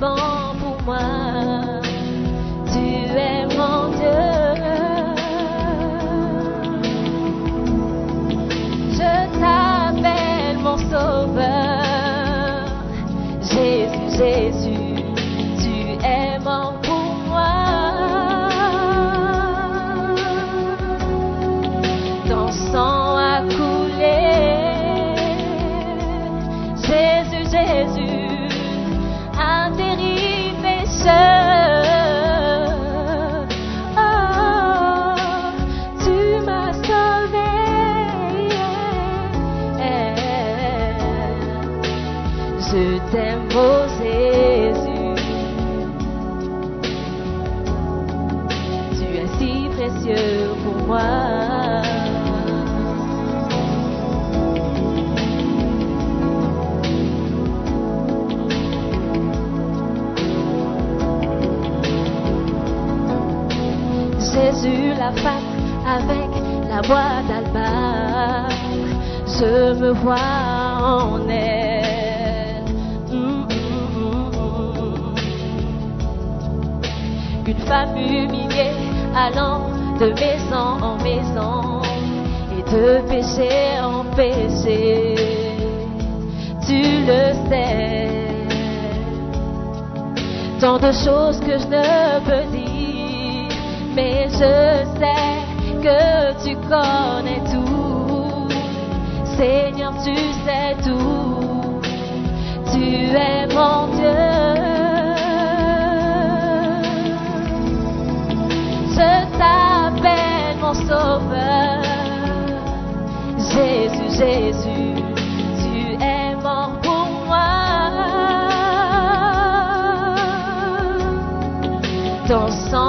Bon pour moi, tu es mon Dieu. Je t'appelle mon sauveur, Jésus, Jésus, Avec la boîte d'albâtre, je me vois en elle. Mm, mm, mm. Une femme humiliée allant de maison en maison et de péché en péché. Tu le sais, tant de choses que je ne peux mais je sais que tu connais tout. Seigneur, tu sais tout. Tu es mon Dieu. Je t'appelle mon sauveur. Jésus, Jésus, tu es mort pour moi. Ton sang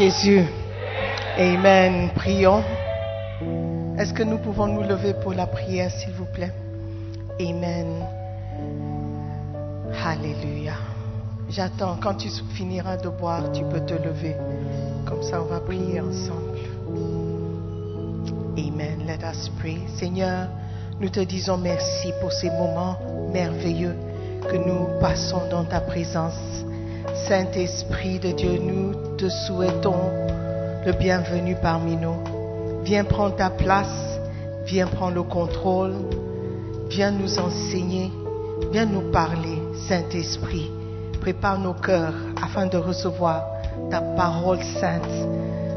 Jésus. Amen. Prions. Est-ce que nous pouvons nous lever pour la prière, s'il vous plaît? Amen. Alléluia. J'attends. Quand tu finiras de boire, tu peux te lever. Comme ça, on va prier ensemble. Amen. Let us pray. Seigneur, nous te disons merci pour ces moments merveilleux que nous passons dans ta présence. Saint-Esprit de Dieu, nous te souhaitons le bienvenu parmi nous. Viens prendre ta place, viens prendre le contrôle, viens nous enseigner, viens nous parler, Saint-Esprit. Prépare nos cœurs afin de recevoir ta parole sainte.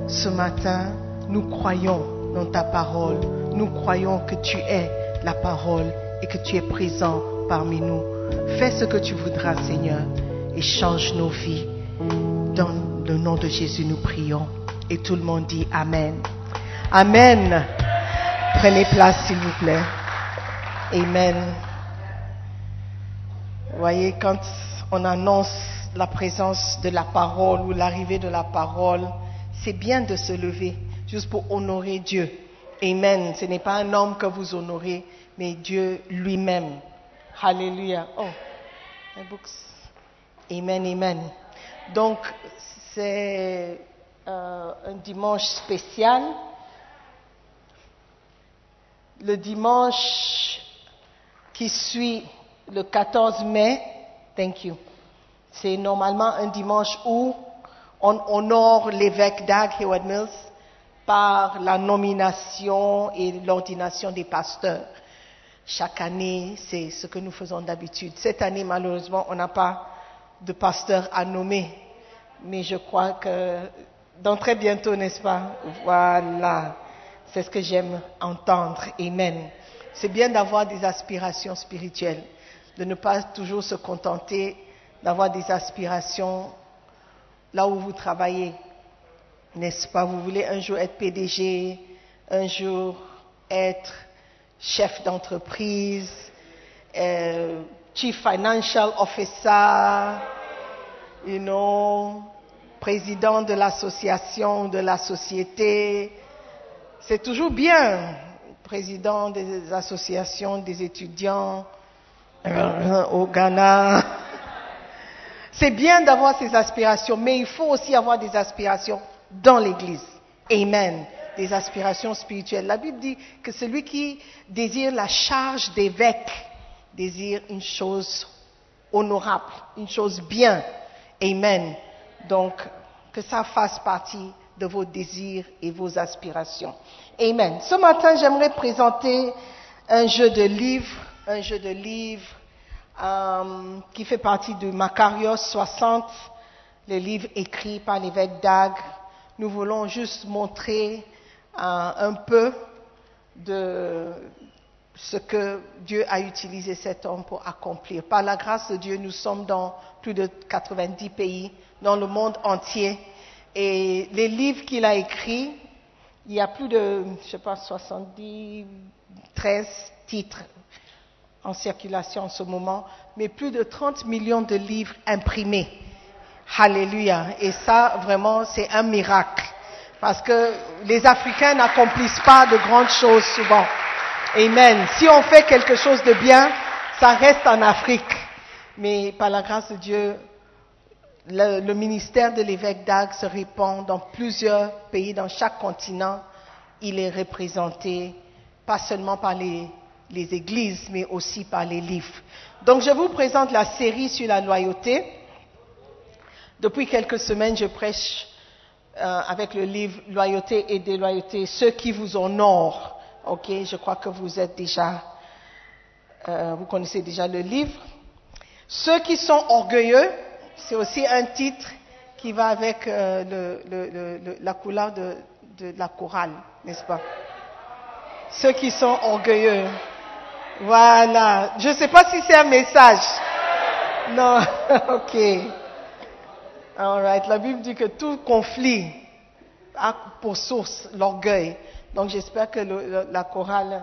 Ce matin, nous croyons dans ta parole. Nous croyons que tu es la parole et que tu es présent parmi nous. Fais ce que tu voudras, Seigneur, et change nos vies. Dans le nom de Jésus, nous prions. Et tout le monde dit Amen. Amen. Prenez place, s'il vous plaît. Amen. Vous voyez, quand on annonce la présence de la parole ou l'arrivée de la parole, c'est bien de se lever juste pour honorer Dieu. Amen. Ce n'est pas un homme que vous honorez, mais Dieu lui-même. Alléluia. Oh, my books. Amen, amen. Donc, c'est euh, un dimanche spécial. Le dimanche qui suit le 14 mai, thank you, c'est normalement un dimanche où on honore l'évêque Dag Heward Mills par la nomination et l'ordination des pasteurs. Chaque année, c'est ce que nous faisons d'habitude. Cette année, malheureusement, on n'a pas de pasteur à nommer. Mais je crois que dans très bientôt, n'est-ce pas? Voilà. C'est ce que j'aime entendre. Amen. C'est bien d'avoir des aspirations spirituelles, de ne pas toujours se contenter d'avoir des aspirations là où vous travaillez. N'est-ce pas? Vous voulez un jour être PDG, un jour être chef d'entreprise, euh, chief financial officer, you know, président de l'association, de la société. C'est toujours bien, président des associations des étudiants euh, au Ghana. C'est bien d'avoir ces aspirations, mais il faut aussi avoir des aspirations dans l'Église. Amen. Des aspirations spirituelles. La Bible dit que celui qui désire la charge d'évêque désire une chose honorable, une chose bien. Amen. Donc, que ça fasse partie de vos désirs et vos aspirations. Amen. Ce matin, j'aimerais présenter un jeu de livres, un jeu de livres euh, qui fait partie du Macarios 60, le livre écrit par l'évêque Dag. Nous voulons juste montrer un peu de ce que Dieu a utilisé cet homme pour accomplir. Par la grâce de Dieu, nous sommes dans plus de 90 pays, dans le monde entier. Et les livres qu'il a écrits, il y a plus de, je sais pas, 73 titres en circulation en ce moment, mais plus de 30 millions de livres imprimés. Alléluia. Et ça, vraiment, c'est un miracle. Parce que les Africains n'accomplissent pas de grandes choses souvent. Amen. Si on fait quelque chose de bien, ça reste en Afrique. Mais par la grâce de Dieu, le, ministère de l'évêque d'Ag se répand dans plusieurs pays, dans chaque continent. Il est représenté pas seulement par les, les églises, mais aussi par les livres. Donc je vous présente la série sur la loyauté. Depuis quelques semaines, je prêche euh, avec le livre Loyauté et déloyauté, ceux qui vous honorent. Ok, je crois que vous êtes déjà, euh, vous connaissez déjà le livre. Ceux qui sont orgueilleux, c'est aussi un titre qui va avec euh, la couleur de, de la chorale, n'est-ce pas? Ceux qui sont orgueilleux. Voilà. Je ne sais pas si c'est un message. Non, ok. All right. La Bible dit que tout conflit a pour source l'orgueil. Donc j'espère que la chorale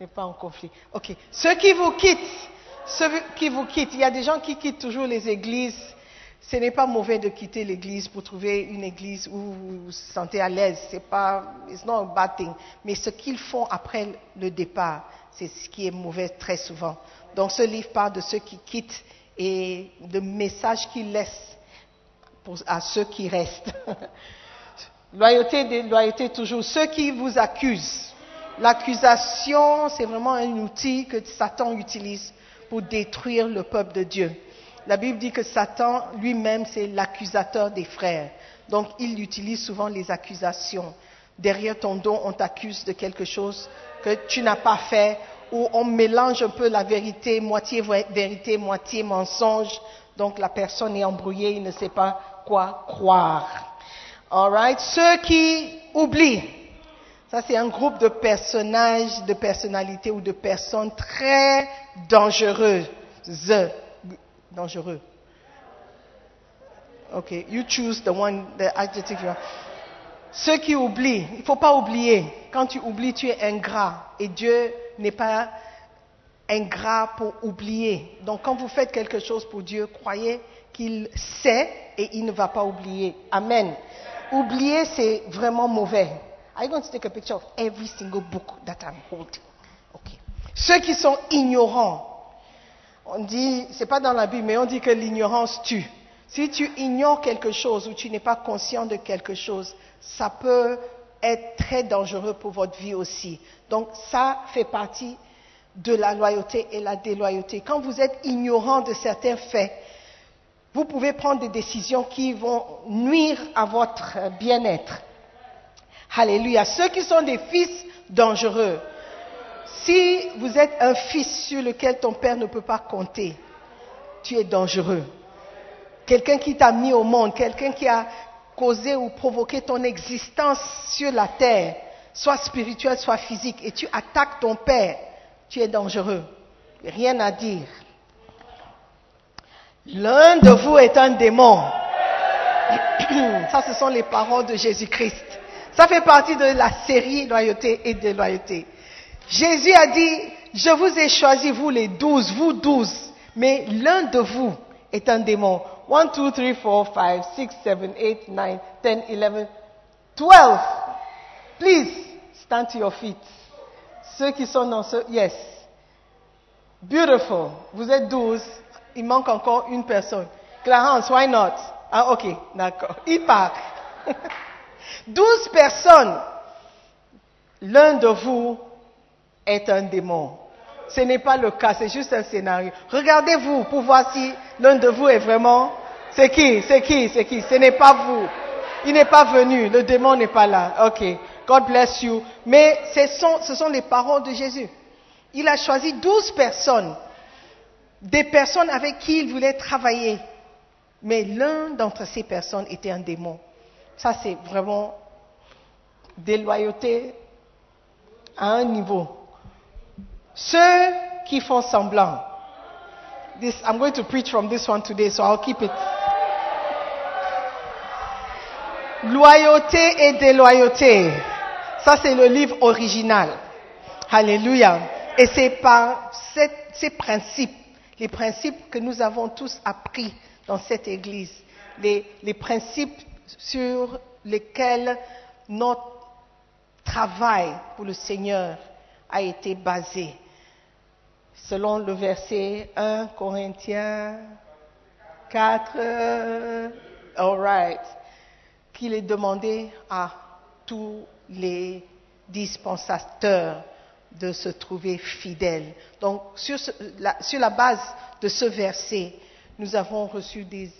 n'est pas en conflit. Ok. Ceux qui vous quittent, ceux qui vous quittent, il y a des gens qui quittent toujours les églises. Ce n'est pas mauvais de quitter l'église pour trouver une église où vous vous sentez à l'aise. C'est pas, it's not a bad thing. Mais ce qu'ils font après le départ, c'est ce qui est mauvais très souvent. Donc ce livre parle de ceux qui quittent et de messages qu'ils laissent à ceux qui restent. loyauté, déloyauté toujours. Ceux qui vous accusent. L'accusation, c'est vraiment un outil que Satan utilise pour détruire le peuple de Dieu. La Bible dit que Satan lui-même, c'est l'accusateur des frères. Donc, il utilise souvent les accusations. Derrière ton dos, on t'accuse de quelque chose que tu n'as pas fait, ou on mélange un peu la vérité, moitié vérité, moitié mensonge. Donc, la personne est embrouillée, il ne sait pas quoi croire. All right? Ceux qui oublient. Ça, c'est un groupe de personnages, de personnalités ou de personnes très dangereuses dangereux. Ok, you choose the one, the adjective. Ceux qui oublient, il ne faut pas oublier. Quand tu oublies, tu es ingrat. Et Dieu n'est pas ingrat pour oublier. Donc quand vous faites quelque chose pour Dieu, croyez qu'il sait et il ne va pas oublier. Amen. Oublier, c'est vraiment mauvais. Are you going to take a picture of every single book that I'm holding? Okay. Ceux qui sont ignorants, on dit, c'est pas dans la Bible, mais on dit que l'ignorance tue. Si tu ignores quelque chose ou tu n'es pas conscient de quelque chose, ça peut être très dangereux pour votre vie aussi. Donc ça fait partie de la loyauté et la déloyauté. Quand vous êtes ignorant de certains faits, vous pouvez prendre des décisions qui vont nuire à votre bien-être. Alléluia. Ceux qui sont des fils dangereux, si vous êtes un fils sur lequel ton père ne peut pas compter, tu es dangereux. Quelqu'un qui t'a mis au monde, quelqu'un qui a causé ou provoqué ton existence sur la terre, soit spirituelle, soit physique, et tu attaques ton père, tu es dangereux. Rien à dire. L'un de vous est un démon. Ça, ce sont les paroles de Jésus-Christ. Ça fait partie de la série loyauté et déloyauté. Jésus a dit, je vous ai choisi, vous les douze, vous douze, mais l'un de vous est un démon. One, two, three, four, five, six, seven, eight, nine, ten, eleven, twelve. Please, stand to your feet. Ceux qui sont dans ce... Yes. Beautiful. Vous êtes douze. Il manque encore une personne. Clarence, why not? Ah, ok, d'accord. Il part. Douze personnes. L'un de vous est un démon. Ce n'est pas le cas, c'est juste un scénario. Regardez-vous pour voir si l'un de vous est vraiment... C'est qui? C'est qui? C'est qui? Ce n'est pas vous. Il n'est pas venu, le démon n'est pas là. Ok, God bless you. Mais ce sont, ce sont les paroles de Jésus. Il a choisi douze personnes, des personnes avec qui il voulait travailler. Mais l'un d'entre ces personnes était un démon. Ça, c'est vraiment déloyauté à un niveau. Ceux qui font semblant. This, I'm going to preach from this one today, so I'll keep it. Loyauté et déloyauté. Ça, c'est le livre original. Alléluia. Et c'est par ces principes, les principes que nous avons tous appris dans cette église, les, principes sur lesquels notre travail pour le Seigneur a été basé. Selon le verset 1 Corinthiens 4, euh, qu'il est demandé à tous les dispensateurs de se trouver fidèles. Donc, sur, la, base de ce verset, nous avons reçu des,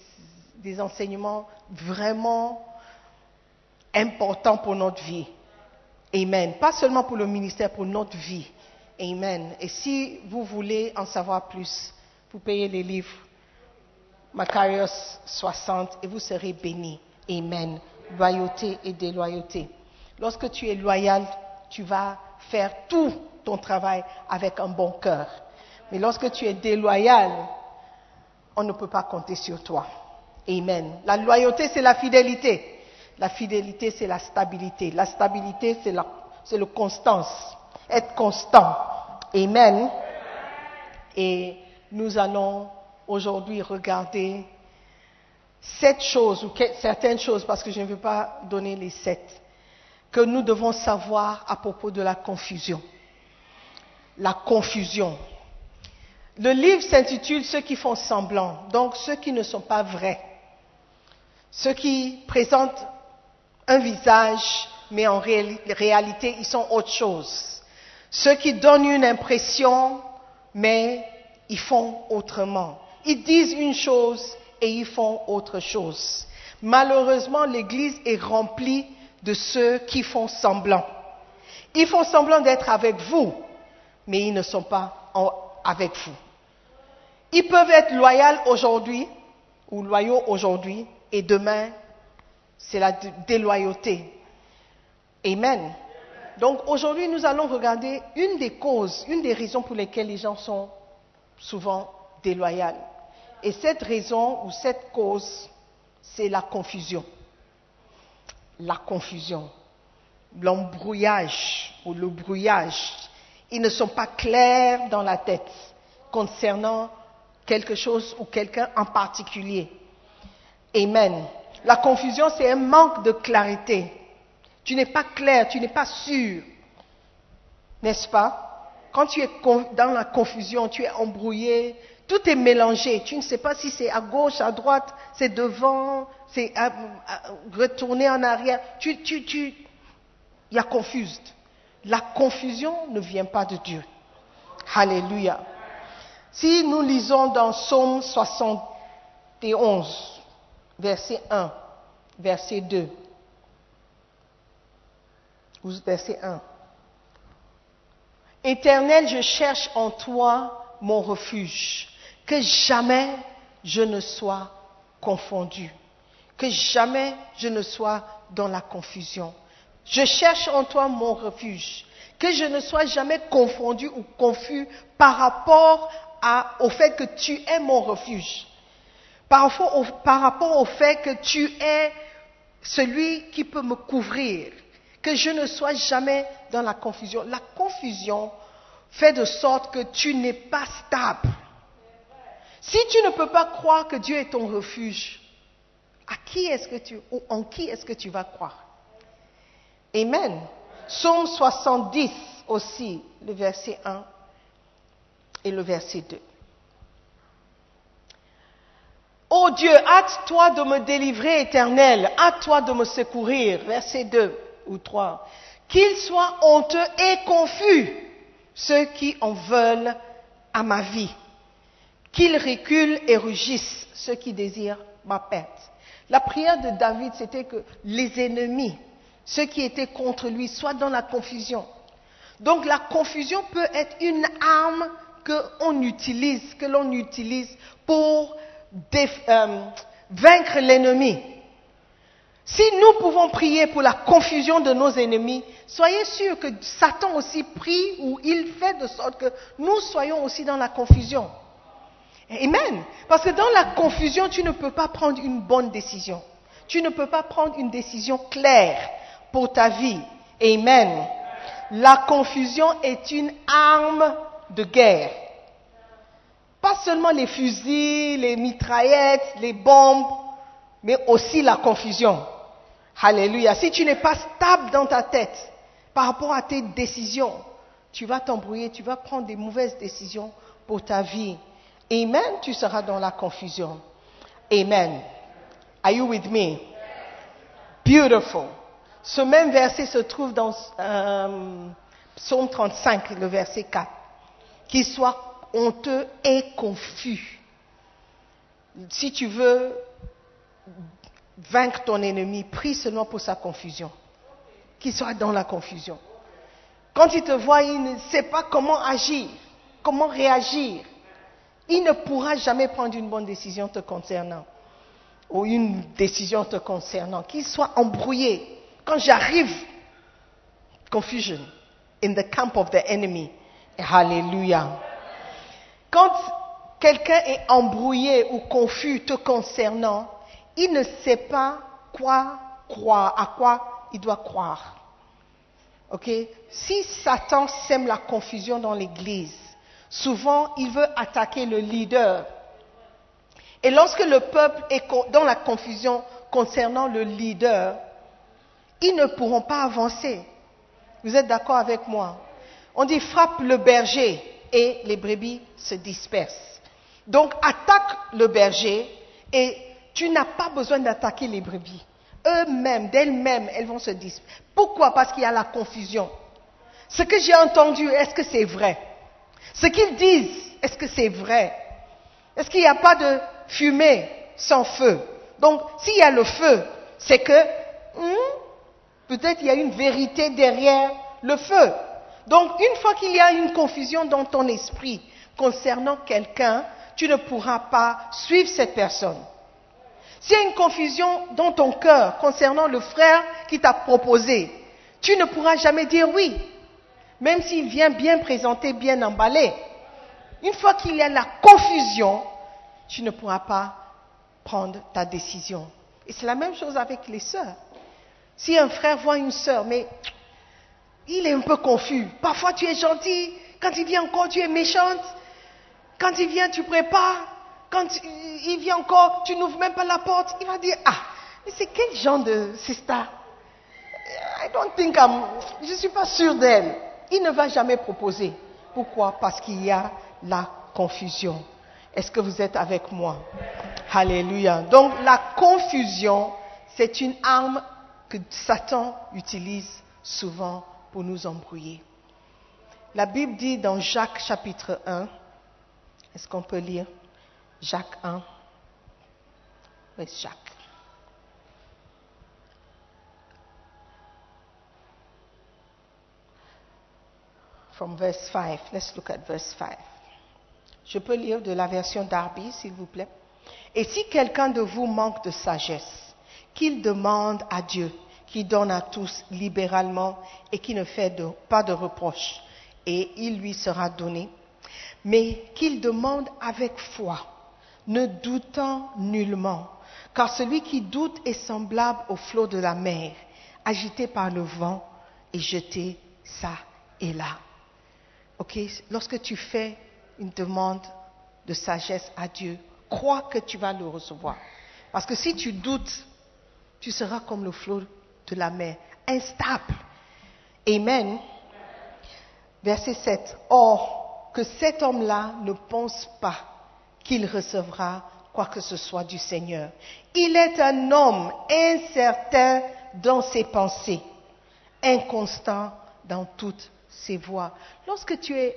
des enseignements vraiment importants pour notre vie. Amen. Pas seulement pour le ministère, pour notre vie. Amen. Et si vous voulez en savoir plus, vous payez les livres Macarios 60 et vous serez bénis. Amen. Loyauté et déloyauté. Lorsque tu es loyal, tu vas faire tout ton travail avec un bon cœur. Mais lorsque tu es déloyal, on ne peut pas compter sur toi. Amen. La loyauté, c'est la fidélité. La fidélité, c'est la stabilité. La stabilité, c'est la, le constance. Être constant. Amen. Et nous allons aujourd'hui regarder sept choses, ou certaines choses, parce que je ne veux pas donner les sept, que nous devons savoir à propos de la confusion. La confusion. Le livre s'intitule Ceux qui font semblant, donc ceux qui ne sont pas vrais, ceux qui présentent un visage, mais en réali- réalité, ils sont autre chose. Ceux qui donnent une impression, mais ils font autrement. Ils disent une chose et ils font autre chose. Malheureusement, l'Église est remplie de ceux qui font semblant. Ils font semblant d'être avec vous, mais ils ne sont pas avec vous. Ils peuvent être loyaux aujourd'hui ou loyaux aujourd'hui et demain, c'est la dé- déloyauté. Amen. Donc aujourd'hui, nous allons regarder une des causes, une des raisons pour lesquelles les gens sont souvent déloyaux. Et cette raison ou cette cause, c'est la confusion. La confusion, l'embrouillage ou le brouillage. Ils ne sont pas clairs dans la tête concernant quelque chose ou quelqu'un en particulier. Amen. La confusion, c'est un manque de clarité. Tu n'es pas clair, tu n'es pas sûr. N'est-ce pas? Quand tu es dans la confusion, tu es embrouillé, tout est mélangé. Tu ne sais pas si c'est à gauche, à droite, c'est devant, c'est à- à- retourner en arrière. Tu, tu, tu, il y a confuse. La confusion ne vient pas de Dieu. Alléluia. Si nous lisons dans Psaume 71, verset 1, verset 2, ou verset 1. Éternel, je cherche en toi mon refuge, que jamais je ne sois confondu, que jamais je ne sois dans la confusion. Je cherche en toi mon refuge, que je ne sois jamais confondu ou confus par rapport au fait que tu es mon refuge, par rapport au fait que tu es celui qui peut me couvrir, que je ne sois jamais dans la confusion. La confusion fait de sorte que tu n'es pas stable. Si tu ne peux pas croire que Dieu est ton refuge, à qui est-ce que tu, ou en qui est-ce que tu vas croire? Amen. Psaume 70 aussi, le verset 1 et le verset 2. Ô Dieu, hâte-toi de me délivrer, éternel, hâte-toi de me secourir. Verset 2 ou 3. Qu'ils soient honteux et confus, ceux qui en veulent à ma vie. Qu'ils reculent et rugissent, ceux qui désirent ma perte. La prière de David, c'était que les ennemis, ceux qui étaient contre lui, soient dans la confusion. Donc la confusion peut être une arme que on utilise, que l'on utilise pour euh, vaincre l'ennemi. Si nous pouvons prier pour la confusion de nos ennemis, soyez sûrs que Satan aussi prie ou il fait de sorte que nous soyons aussi dans la confusion. Amen. Parce que dans la confusion, tu ne peux pas prendre une bonne décision. Tu ne peux pas prendre une décision claire pour ta vie. Amen. La confusion est une arme de guerre. Pas seulement les fusils, les mitraillettes, les bombes, mais aussi la confusion. Alléluia. Si tu n'es pas stable dans ta tête par rapport à tes décisions, tu vas t'embrouiller, tu vas prendre des mauvaises décisions pour ta vie. Amen, tu seras dans la confusion. Amen. Are you with me? Beautiful. Ce même verset se trouve dans euh, Psaume 35, le verset 4. Qu'il soit honteux et confus. Si tu veux vaincre ton ennemi, prie seulement pour sa confusion. Qu'il soit dans la confusion. Quand il te voit, il ne sait pas comment agir, comment réagir. Il ne pourra jamais prendre une bonne décision te concernant ou une décision te concernant. Qu'il soit embrouillé. Quand j'arrive, confusion in the camp of the enemy. Hallelujah. Quand quelqu'un est embrouillé ou confus te concernant, il ne sait pas quoi croire, à quoi il doit croire. Ok? Si Satan sème la confusion dans l'Église, souvent il veut attaquer le leader. Et lorsque le peuple est dans la confusion concernant le leader, ils ne pourront pas avancer. Vous êtes d'accord avec moi? On dit frappe le berger et les brebis se dispersent. Donc attaque le berger et tu n'as pas besoin d'attaquer les brebis. Eux-mêmes, d'elles-mêmes, elles vont se disperser. Pourquoi? Parce qu'il y a la confusion. Ce que j'ai entendu, est-ce que c'est vrai? Ce qu'ils disent, est-ce que c'est vrai? Est-ce qu'il n'y a pas de fumée sans feu? Donc, s'il y a le feu, c'est que hmm, peut-être il y a une vérité derrière le feu. Donc, une fois qu'il y a une confusion dans ton esprit concernant quelqu'un, tu ne pourras pas suivre cette personne. S'il y a une confusion dans ton cœur concernant le frère qui t'a proposé, tu ne pourras jamais dire oui, même s'il vient bien présenté, bien emballé. Une fois qu'il y a la confusion, tu ne pourras pas prendre ta décision. Et c'est la même chose avec les sœurs. Si un frère voit une sœur, mais il est un peu confus. Parfois tu es gentil, quand il vient encore tu es méchante. Quand il vient tu prépares, quand il vient encore, tu n'ouvres même pas la porte, il va dire, ah, mais c'est quel genre de sister? I don't think I'm, je ne suis pas sûr d'elle. Il ne va jamais proposer. Pourquoi? Parce qu'il y a la confusion. Est-ce que vous êtes avec moi? Alléluia. Donc la confusion, c'est une arme que Satan utilise souvent pour nous embrouiller. La Bible dit dans Jacques chapitre 1, est-ce qu'on peut lire? Jacques 1. Oui, Jacques. From verse 5. Let's look at verse 5. Je peux lire de la version Darby, s'il vous plaît. Et si quelqu'un de vous manque de sagesse, qu'il demande à Dieu, qui donne à tous libéralement et qui ne fait pas de reproches, et il lui sera donné, mais qu'il demande avec foi ne doutant nullement, car celui qui doute est semblable au flot de la mer, agité par le vent et jeté ça et là. Ok Lorsque tu fais une demande de sagesse à Dieu, crois que tu vas le recevoir. Parce que si tu doutes, tu seras comme le flot de la mer, instable. Amen. Verset 7. Or, que cet homme-là ne pense pas qu'il recevra quoi que ce soit du Seigneur. Il est un homme incertain dans ses pensées, inconstant dans toutes ses voies. Lorsque tu es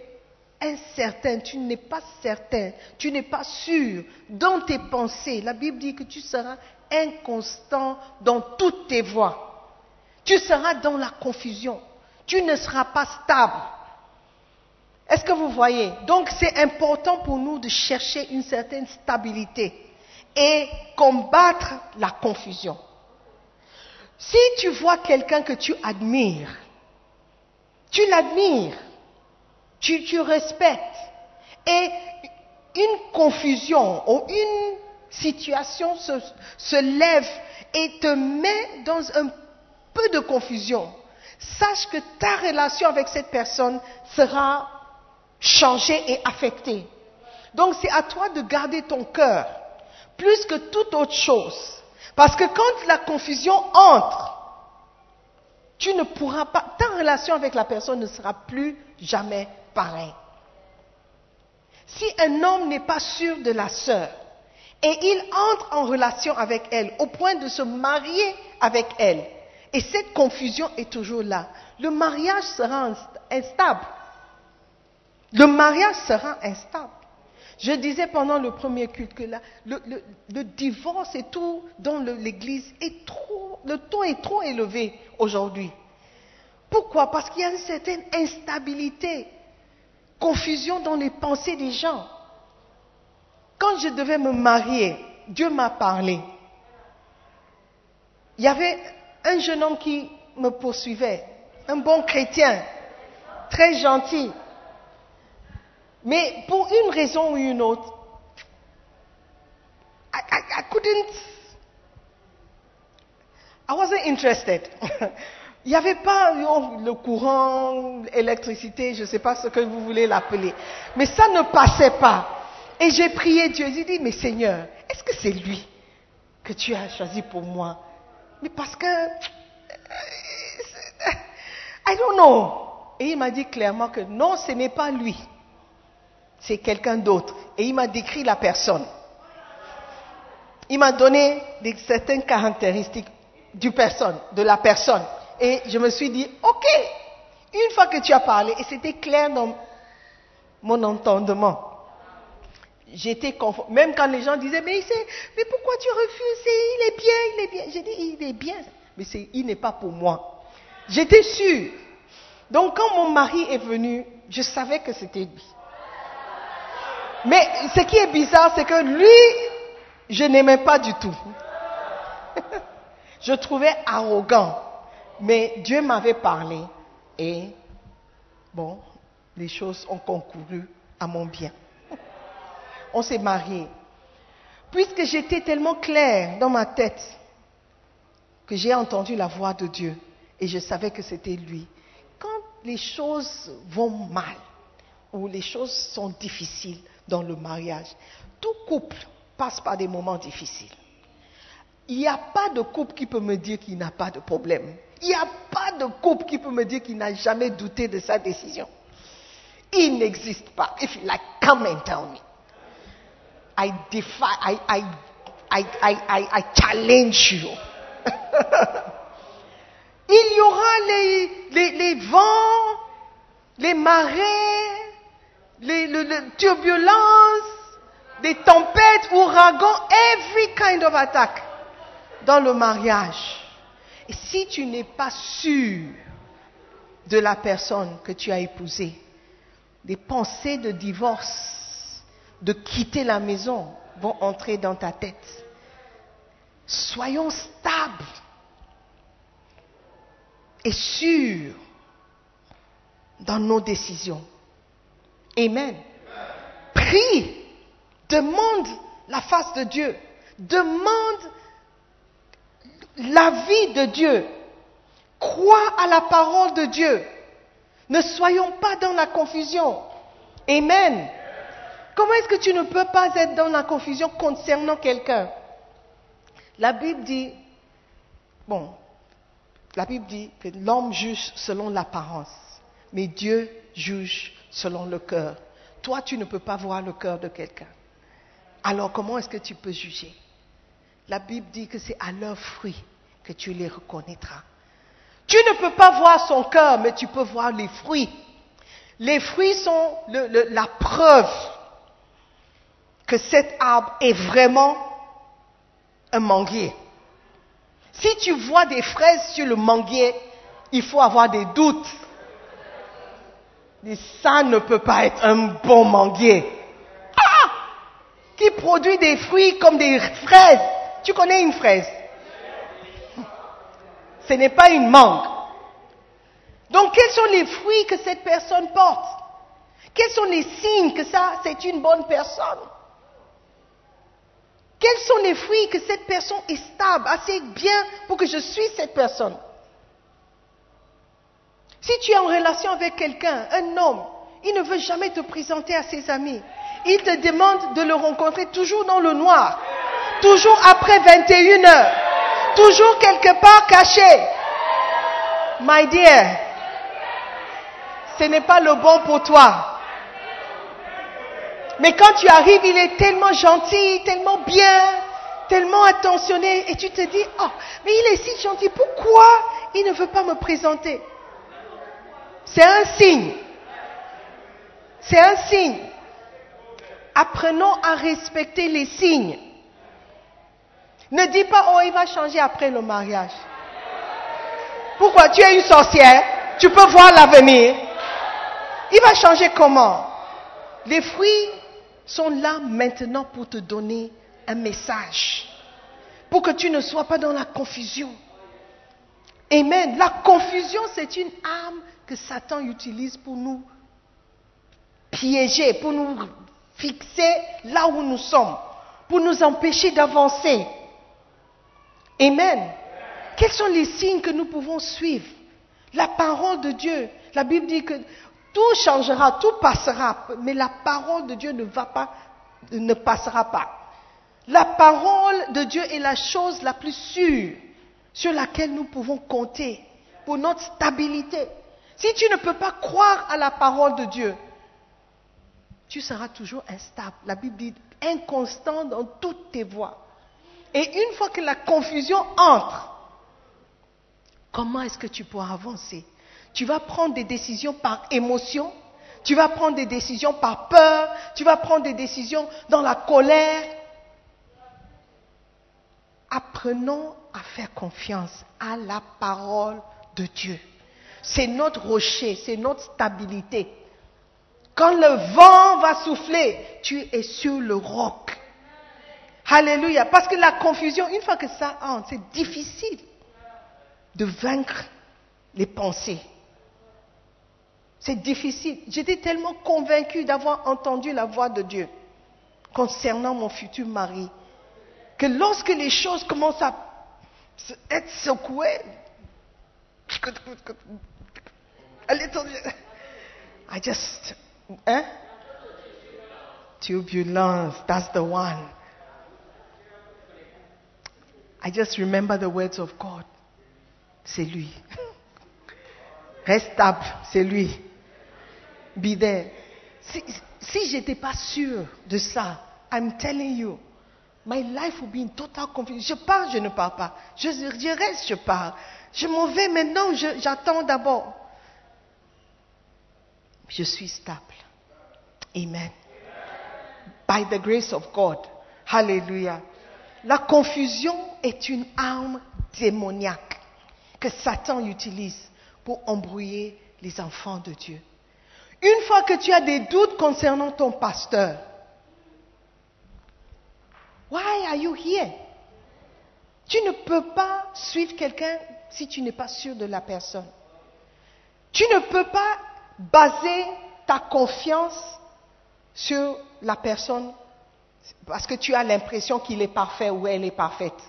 incertain, tu n'es pas certain, tu n'es pas sûr dans tes pensées, la Bible dit que tu seras inconstant dans toutes tes voies. Tu seras dans la confusion. Tu ne seras pas stable. Est-ce que vous voyez? Donc c'est important pour nous de chercher une certaine stabilité et combattre la confusion. Si tu vois quelqu'un que tu admires, tu l'admires, tu, tu respectes, et une confusion ou une situation se, se lève et te met dans un peu de confusion, sache que ta relation avec cette personne sera changée et affectée. Donc c'est à toi de garder ton cœur plus que toute autre chose. Parce que quand la confusion entre, tu ne pourras pas, ta relation avec la personne ne sera plus jamais pareille. Si un homme n'est pas sûr de la sœur et il entre en relation avec elle au point de se marier avec elle, et cette confusion est toujours là, le mariage sera instable. Le mariage sera instable. Je disais pendant le premier culte que là, le, divorce et tout dans l'Église est trop, le ton est trop élevé aujourd'hui. Pourquoi? Parce qu'il y a une certaine instabilité, confusion dans les pensées des gens. Quand je devais me marier, Dieu m'a parlé. Il y avait un jeune homme qui me poursuivait, un bon chrétien, très gentil. Mais pour une raison ou une autre, I, I, I couldn't, I wasn't interested. Il n'y avait pas le courant, l'électricité, je ne sais pas ce que vous voulez l'appeler. Mais ça ne passait pas. Et j'ai prié Dieu. J'ai dit, mais Seigneur, est-ce que c'est lui que tu as choisi pour moi? Mais parce que... I don't know. Et il m'a dit clairement que non, ce n'est pas lui c'est quelqu'un d'autre. Et il m'a décrit la personne. Il m'a donné certaines caractéristiques du personne, de la personne. Et je me suis dit, ok, une fois que tu as parlé, et c'était clair dans mon entendement, j'étais conforme. Même quand les gens disaient, mais, mais pourquoi tu refuses? Il est bien, il est bien. J'ai dit, il est bien, mais il n'est pas pour moi. J'étais sûre. Donc quand mon mari est venu, je savais que c'était lui. Mais ce qui est bizarre, c'est que lui, je n'aimais pas du tout. je trouvais arrogant. Mais Dieu m'avait parlé et, bon, les choses ont concouru à mon bien. On s'est mariés. Puisque j'étais tellement clair dans ma tête que j'ai entendu la voix de Dieu et je savais que c'était lui. Quand les choses vont mal ou les choses sont difficiles, dans le mariage. Tout couple passe par des moments difficiles. Il n'y a pas de couple qui peut me dire qu'il n'a pas de problème. Il n'y a pas de couple qui peut me dire qu'il n'a jamais douté de sa décision. Il n'existe pas. If you like, come and me. I defy, I, I, I, I, I challenge you. Il y aura les, les, les vents, les marées, les, turbulences, des tempêtes, ouragans, every kind of attack dans le mariage. Et si tu n'es pas sûr de la personne que tu as épousée, des pensées de divorce, de quitter la maison vont entrer dans ta tête. Soyons stables et sûrs dans nos décisions. Amen. Prie, demande la face de Dieu, demande la vie de Dieu, crois à la parole de Dieu. Ne soyons pas dans la confusion. Amen. Comment est-ce que tu ne peux pas être dans la confusion concernant quelqu'un? La Bible dit, bon, la Bible dit que l'homme juge selon l'apparence, mais Dieu juge selon le cœur. Toi, tu ne peux pas voir le cœur de quelqu'un. Alors comment est-ce que tu peux juger? La Bible dit que c'est à leurs fruits que tu les reconnaîtras. Tu ne peux pas voir son cœur, mais tu peux voir les fruits. Les fruits sont la preuve que cet arbre est vraiment un manguier. Si tu vois des fraises sur le manguier, il faut avoir des doutes ça ne peut pas être un bon manguier. Ah Qui produit des fruits comme des fraises. Tu connais une fraise? Ce n'est pas une mangue. Donc, quels sont les fruits que cette personne porte? Quels sont les signes que ça, c'est une bonne personne? Quels sont les fruits que cette personne est stable, assez bien pour que je suive cette personne? Si tu es en relation avec quelqu'un, un homme, il ne veut jamais te présenter à ses amis. Il te demande de le rencontrer toujours dans le noir, toujours après 21 heures, toujours quelque part caché. My dear, ce n'est pas le bon pour toi. Mais quand tu arrives, il est tellement gentil, tellement bien, tellement attentionné, et tu te dis, oh, mais il est si gentil, pourquoi il ne veut pas me présenter? C'est un signe. C'est un signe. Apprenons à respecter les signes. Ne dis pas, oh, il va changer après le mariage. Pourquoi? Tu es une sorcière, tu peux voir l'avenir. Il va changer comment? Les fruits sont là maintenant pour te donner un message, pour que tu ne sois pas dans la confusion. Amen. La confusion, c'est une arme que Satan utilise pour nous piéger, pour nous fixer là où nous sommes, pour nous empêcher d'avancer. Amen. Quels sont les signes que nous pouvons suivre? La parole de Dieu. La Bible dit que tout changera, tout passera, mais la parole de Dieu ne va pas, ne passera pas. La parole de Dieu est la chose la plus sûre sur laquelle nous pouvons compter pour notre stabilité. Si tu ne peux pas croire à la parole de Dieu, tu seras toujours instable. La Bible dit inconstant dans toutes tes voies. Et une fois que la confusion entre, comment est-ce que tu pourras avancer? Tu vas prendre des décisions par émotion, tu vas prendre des décisions par peur, tu vas prendre des décisions dans la colère. Apprenons à faire confiance à la parole de Dieu. C'est notre rocher, c'est notre stabilité. Quand le vent va souffler, tu es sur le roc. Alléluia. Parce que la confusion, une fois que ça entre, c'est difficile de vaincre les pensées. C'est difficile. J'étais tellement convaincue d'avoir entendu la voix de Dieu concernant mon futur mari que lorsque les choses commencent à être secouées, I just, hein? Turbulence, that's the one. I just remember the words of God. C'est lui. Reste stable, c'est lui. Be there. Si, si j'étais pas sûr de ça, I'm telling you, my life would be in total confusion. Je pars, je ne pars pas. Je, je reste, je pars. Je m'en vais maintenant, j'attends d'abord. Je suis stable. Amen. By the grace of God. Hallelujah. La confusion est une arme démoniaque que Satan utilise pour embrouiller les enfants de Dieu. Une fois que tu as des doutes concernant ton pasteur, why are you here? Tu ne peux pas suivre quelqu'un si tu n'es pas sûr de la personne. Tu ne peux pas baser ta confiance sur la personne parce que tu as l'impression qu'il est parfait ou elle est parfaite.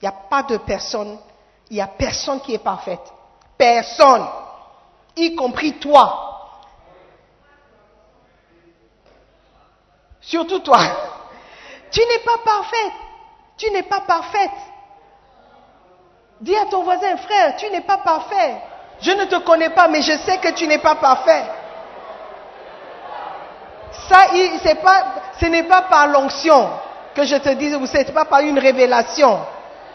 Il n'y a pas de personne, il n'y a personne qui est parfaite. Personne, y compris toi. Surtout toi. Tu n'es pas parfaite. Tu n'es pas parfaite. Dis à ton voisin, frère, tu n'es pas parfait. Je ne te connais pas, mais je sais que tu n'es pas parfait. Ça, ce n'est pas par l'onction que je te dis, ou ce n'est pas par une révélation.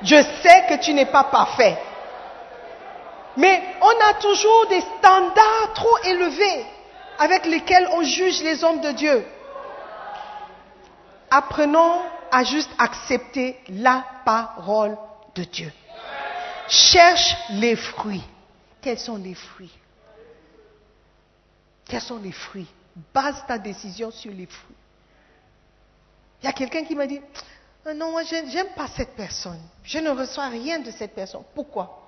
Je sais que tu n'es pas parfait. Mais on a toujours des standards trop élevés avec lesquels on juge les hommes de Dieu. Apprenons à juste accepter la parole de Dieu. Cherche les fruits. Quels sont les fruits? Quels sont les fruits? Base ta décision sur les fruits. Il y a quelqu'un qui m'a dit, non, moi, je n'aime pas cette personne. Je ne reçois rien de cette personne. Pourquoi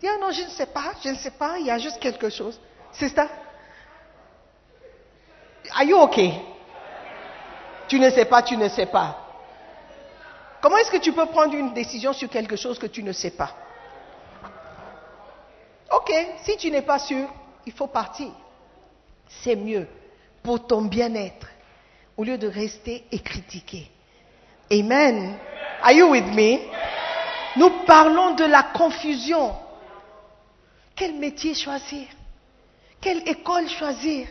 Dis, ah non, je ne sais pas, je ne sais pas, il y a juste quelque chose. C'est ça? Are you okay? Tu ne sais pas, tu ne sais pas. Comment est-ce que tu peux prendre une décision sur quelque chose que tu ne sais pas? Ok, si tu n'es pas sûr, il faut partir. C'est mieux pour ton bien-être au lieu de rester et critiquer. Amen. Are you with me? Nous parlons de la confusion. Quel métier choisir? Quelle école choisir?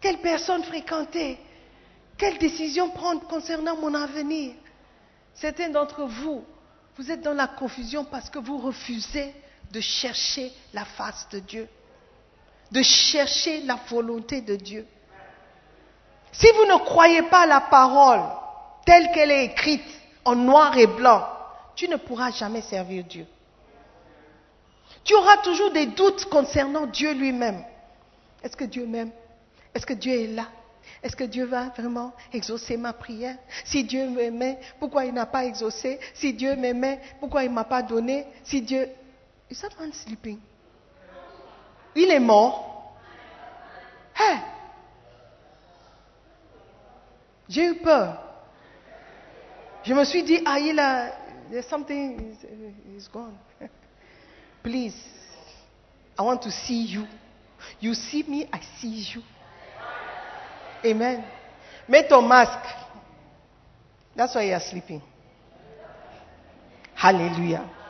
Quelle personne fréquenter? Quelle décision prendre concernant mon avenir? Certains d'entre vous, vous êtes dans la confusion parce que vous refusez de chercher la face de Dieu, de chercher la volonté de Dieu. Si vous ne croyez pas la parole telle qu'elle est écrite en noir et blanc, tu ne pourras jamais servir Dieu. Tu auras toujours des doutes concernant Dieu lui-même. Est-ce que Dieu m'aime? Est-ce que Dieu est là? Est-ce que Dieu va vraiment exaucer ma prière? Si Dieu m'aimait, pourquoi il n'a pas exaucé? Si Dieu m'aimait, pourquoi il ne m'a pas donné? Si Dieu... Is that man sleeping? Il est mort. Hey J'ai eu peur. Je me suis dit, ah, il a, there's something, is gone. Please, I want to see you. You see me, I see you. Amen. Mets ton masque. That's why you are sleeping. Hallelujah.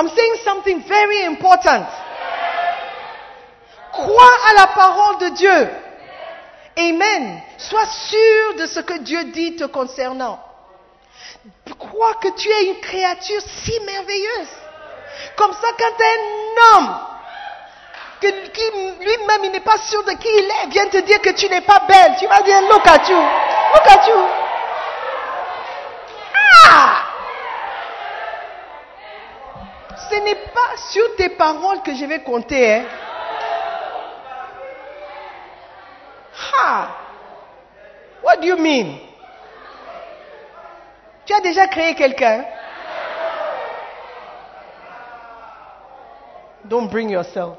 I'm saying something very important. Crois à la parole de Dieu. Amen. Sois sûr de ce que Dieu dit te concernant. Crois que tu es une créature si merveilleuse. Comme ça, quand un homme qui lui-même il n'est pas sûr de qui il est vient te dire que tu n'es pas belle, tu vas dire look at you, look at you. Ah! Ce n'est pas sur tes paroles que je vais compter. Hein. Ha! What do you mean? Tu as déjà créé quelqu'un? Don't bring yourself.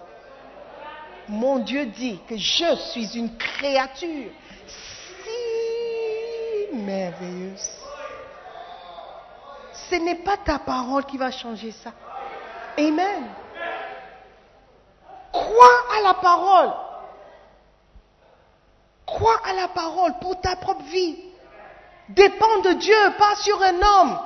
Mon Dieu dit que je suis une créature si merveilleuse. Ce n'est pas ta parole qui va changer ça. Amen. Crois à la parole. Crois à la parole pour ta propre vie. Dépends de Dieu, pas sur un homme.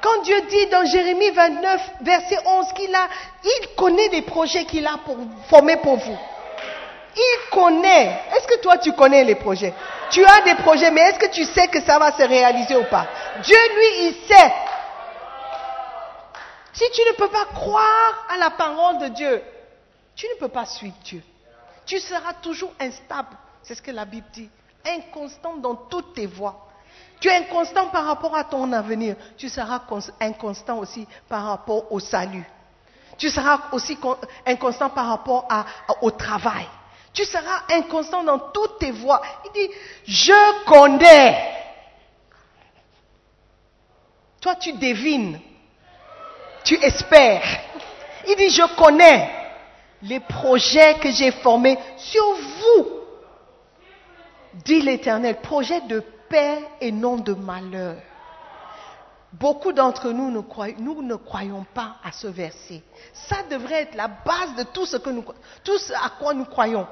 Quand Dieu dit dans Jérémie 29, verset 11, qu'il a, il connaît les projets qu'il a formés pour vous. Il connaît. Est-ce que toi tu connais les projets? Tu as des projets, mais est-ce que tu sais que ça va se réaliser ou pas? Dieu, lui, il sait. Si tu ne peux pas croire à la parole de Dieu, tu ne peux pas suivre Dieu. Tu seras toujours instable. C'est ce que la Bible dit. Inconstant dans toutes tes voies. Tu es inconstant par rapport à ton avenir. Tu seras inconstant aussi par rapport au salut. Tu seras aussi inconstant par rapport au travail. Tu seras inconstant dans toutes tes voies. Il dit, je connais. Toi, tu devines. Tu espères. Il dit, je connais les projets que j'ai formés sur vous. Dit l'Éternel, projet de paix et non de malheur. Beaucoup d'entre nous croyons, nous ne croyons pas à ce verset. Ça devrait être la base de tout ce, que nous, tout ce à quoi nous croyons.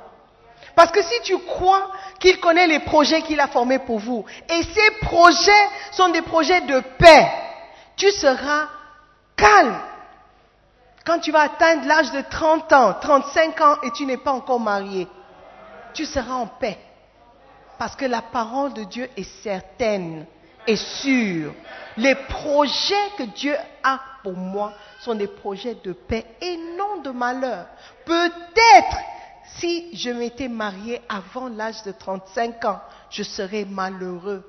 Parce que si tu crois qu'il connaît les projets qu'il a formés pour vous, et ces projets sont des projets de paix, tu seras calme. Quand tu vas atteindre l'âge de 30 ans, 35 ans et tu n'es pas encore marié, tu seras en paix. Parce que la parole de Dieu est certaine et sûre. Les projets que Dieu a pour moi sont des projets de paix et non de malheur. Peut-être si je m'étais mariée avant l'âge de 35 ans, je serais malheureux.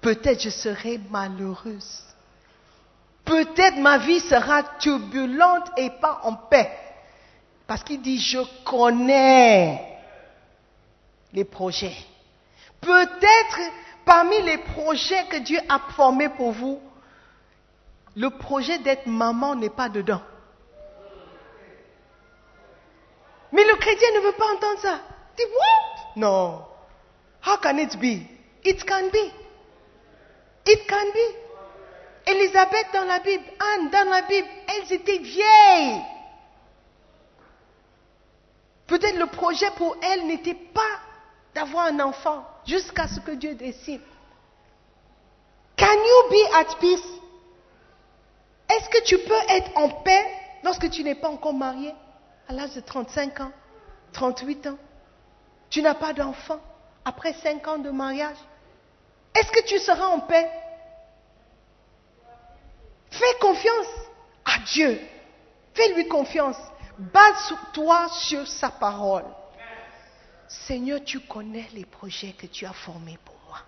Peut-être je serais malheureuse. Peut-être ma vie sera turbulente et pas en paix. Parce qu'il dit, je connais les projets. Peut-être parmi les projets que Dieu a formés pour vous, le projet d'être maman n'est pas dedans. Mais le chrétien ne veut pas entendre ça. Il dit, what? Non. How can it be? It can be. It can be. Élisabeth dans la Bible, Anne dans la Bible, elles étaient vieilles. Peut-être le projet pour elles n'était pas d'avoir un enfant jusqu'à ce que Dieu décide. Can you be at peace? Est-ce que tu peux être en paix lorsque tu n'es pas encore marié? À l'âge de 35 ans, 38 ans Tu n'as pas d'enfant après 5 ans de mariage Est-ce que tu seras en paix? Fais confiance à Dieu. Fais-lui confiance. Base-toi sur sa parole. Seigneur, tu connais les projets que tu as formés pour moi.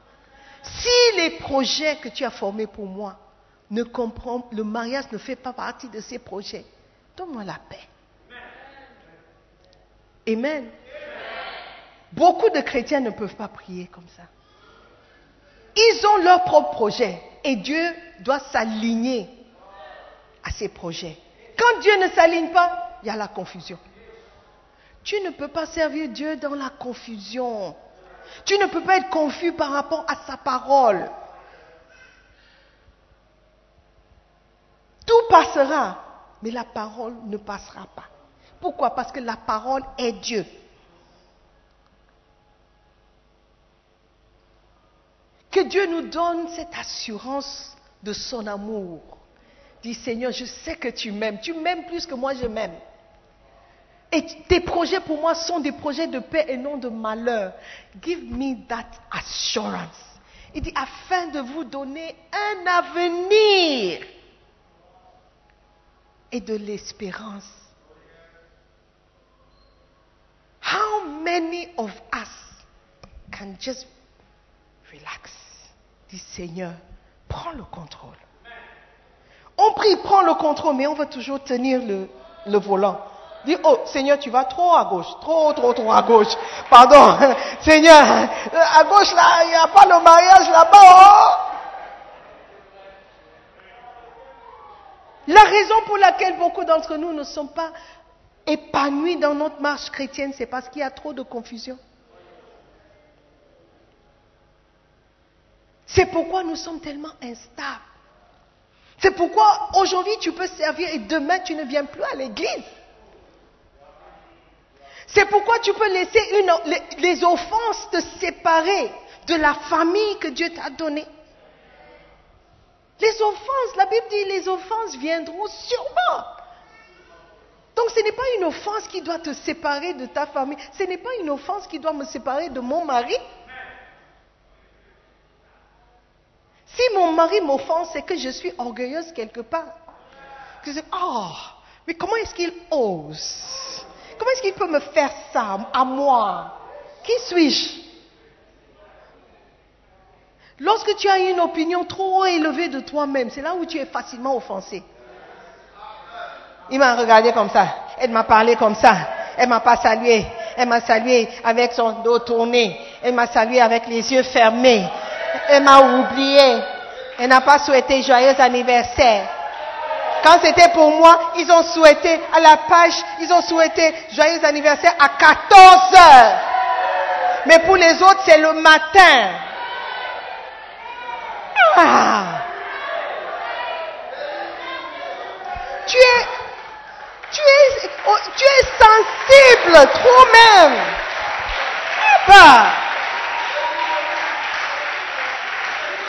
Si les projets que tu as formés pour moi ne comprennent, le mariage ne fait pas partie de ces projets, donne-moi la paix. Amen. Beaucoup de chrétiens ne peuvent pas prier comme ça. Ils ont leur propre projet et Dieu doit s'aligner à ces projets. Quand Dieu ne s'aligne pas, il y a la confusion. Tu ne peux pas servir Dieu dans la confusion. Tu ne peux pas être confus par rapport à sa parole. Tout passera, mais la parole ne passera pas. Pourquoi? Parce que la parole est Dieu. Que Dieu nous donne cette assurance de son amour. Dis Seigneur, je sais que tu m'aimes. Tu m'aimes plus que moi je m'aime. Et tes projets pour moi sont des projets de paix et non de malheur. Give me that assurance. Il dit afin de vous donner un avenir et de l'espérance. How many of us can just relax? Dis Seigneur, prends le contrôle. On prie, prends le contrôle, mais on va toujours tenir le, le volant. Dis, oh Seigneur, tu vas trop à gauche, trop, trop, trop à gauche. Pardon, Seigneur, à gauche là, il n'y a pas le mariage là-bas. Oh. La raison pour laquelle beaucoup d'entre nous ne sont pas épanouis dans notre marche chrétienne, c'est parce qu'il y a trop de confusion. C'est pourquoi nous sommes tellement instables. C'est pourquoi aujourd'hui tu peux servir et demain tu ne viens plus à l'église. C'est pourquoi tu peux laisser les, les, offenses te séparer de la famille que Dieu t'a donnée. Les offenses, la Bible dit, les offenses viendront sûrement. Donc ce n'est pas une offense qui doit te séparer de ta famille. Ce n'est pas une offense qui doit me séparer de mon mari. Si mon mari m'offense, c'est que je suis orgueilleuse quelque part. Je oh, mais comment est-ce qu'il ose? Comment est-ce qu'il peut me faire ça à moi? Qui suis-je? Lorsque tu as une opinion trop élevée de toi-même, c'est là où tu es facilement offensé. Il m'a regardé comme ça. Elle m'a parlé comme ça. Elle m'a pas salué. Elle m'a salué avec son dos tourné. Elle m'a salué avec les yeux fermés. Elle m'a oublié. Elle n'a pas souhaité joyeux anniversaire. Quand c'était pour moi, ils ont souhaité à la page, ils ont souhaité joyeux anniversaire à 14 heures. Mais pour les autres, c'est le matin. Ah. Tu es, tu es, oh, tu es sensible, trop même. Bah.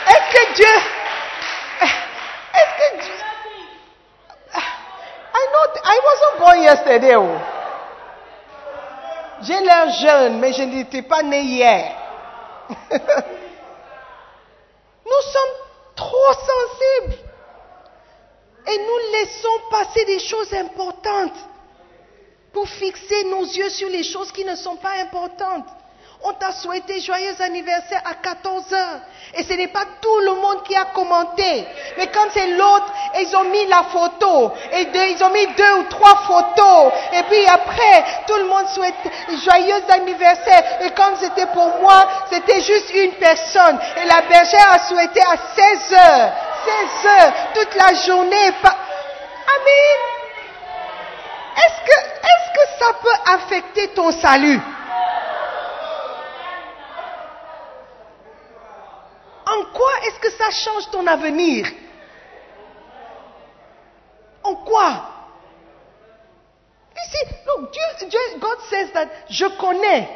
Est-ce que Dieu, est-ce que Dieu, I I wasn't born. Oh. J'ai l'air jeune, mais je n'étais pas né hier. Nous sommes trop sensibles. Et nous laissons passer des choses importantes pour fixer nos yeux sur les choses qui ne sont pas importantes. On t'a souhaité joyeux anniversaire à 14 heures. Et ce n'est pas tout le monde qui a commenté. Mais quand c'est l'autre, ils ont mis la photo. Et ils ont mis deux ou trois photos. Et puis après, tout le monde souhaite joyeux anniversaire. Et comme c'était pour moi, c'était juste une personne. Et la bergère a souhaité à 16 heures. 16 heures, toute la journée. Amen. Est-ce que, est-ce que ça peut affecter ton salut? Quoi est-ce que ça change ton avenir? En quoi? Ici, look, Dieu, Dieu, God says that je connais,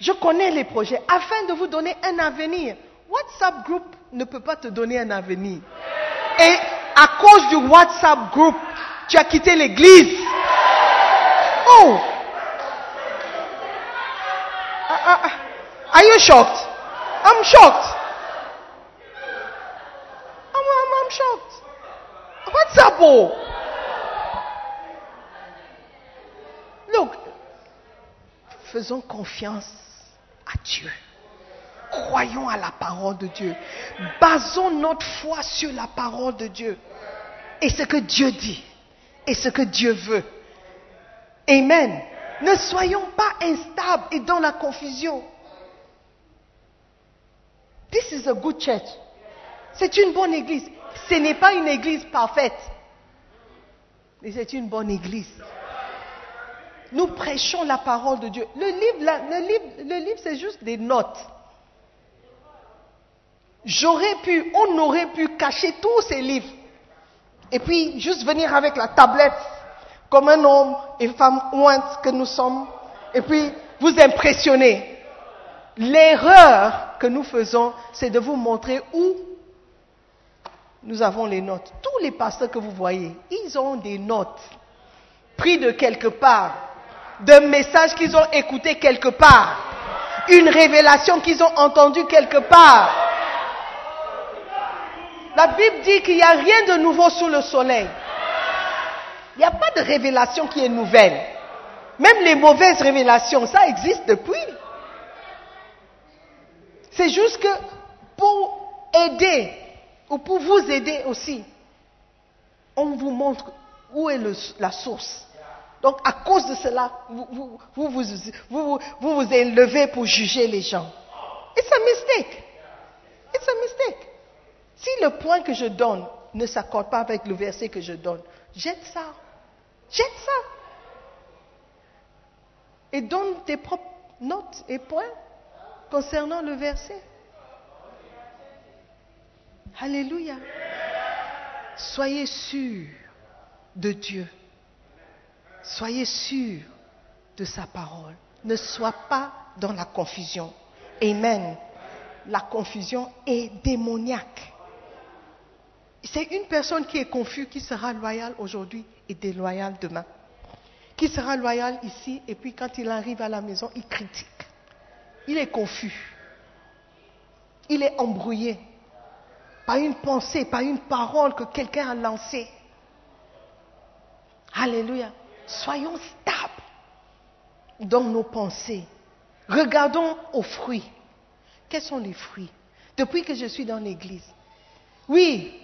je connais les projets afin de vous donner un avenir. WhatsApp group ne peut pas te donner un avenir. Et à cause du WhatsApp group, tu as quitté l'église. Oh! Ah, ah, ah. Are you shocked? I'm shocked. Oh? Look, faisons confiance à Dieu. Croyons à la parole de Dieu. Basons notre foi sur la parole de Dieu. Et ce que Dieu dit. Et ce que Dieu veut. Amen. Ne soyons pas instables et dans la confusion. This is a good church. C'est une bonne église. Ce n'est pas une église parfaite. C'est une bonne église. Nous prêchons la parole de Dieu. Le livre, le livre, le livre c'est juste des notes. J'aurais pu, on aurait pu cacher tous ces livres. Et puis juste venir avec la tablette, comme un homme et femme ointe que nous sommes. Et puis vous impressionner. L'erreur que nous faisons, c'est de vous montrer où nous avons les notes. Tous les pasteurs que vous voyez, ils ont des notes pris de quelque part, d'un message qu'ils ont écouté quelque part, une révélation qu'ils ont entendue quelque part. La Bible dit qu'il n'y a rien de nouveau sous le soleil. Il n'y a pas de révélation qui est nouvelle. Même les mauvaises révélations, ça existe depuis. C'est juste que pour aider, ou pour vous aider aussi, on vous montre où est la source. Donc à cause de cela, vous, vous vous élevez pour juger les gens. It's a mistake. It's a mistake. Si le point que je donne ne s'accorde pas avec le verset que je donne, jette ça. Jette ça. Et donne tes propres notes et points concernant le verset. Alléluia. Soyez sûrs de Dieu. Soyez sûrs de sa parole. Ne sois pas dans la confusion. Amen. La confusion est démoniaque. C'est une personne qui est confuse qui sera loyale aujourd'hui et déloyale demain. Qui sera loyal ici et puis quand il arrive à la maison, il critique. Il est confus. Il est embrouillé par une pensée, par une parole que quelqu'un a lancée. Alléluia. Soyons stables dans nos pensées. Regardons aux fruits. Quels sont les fruits? Depuis que je suis dans l'église. Oui,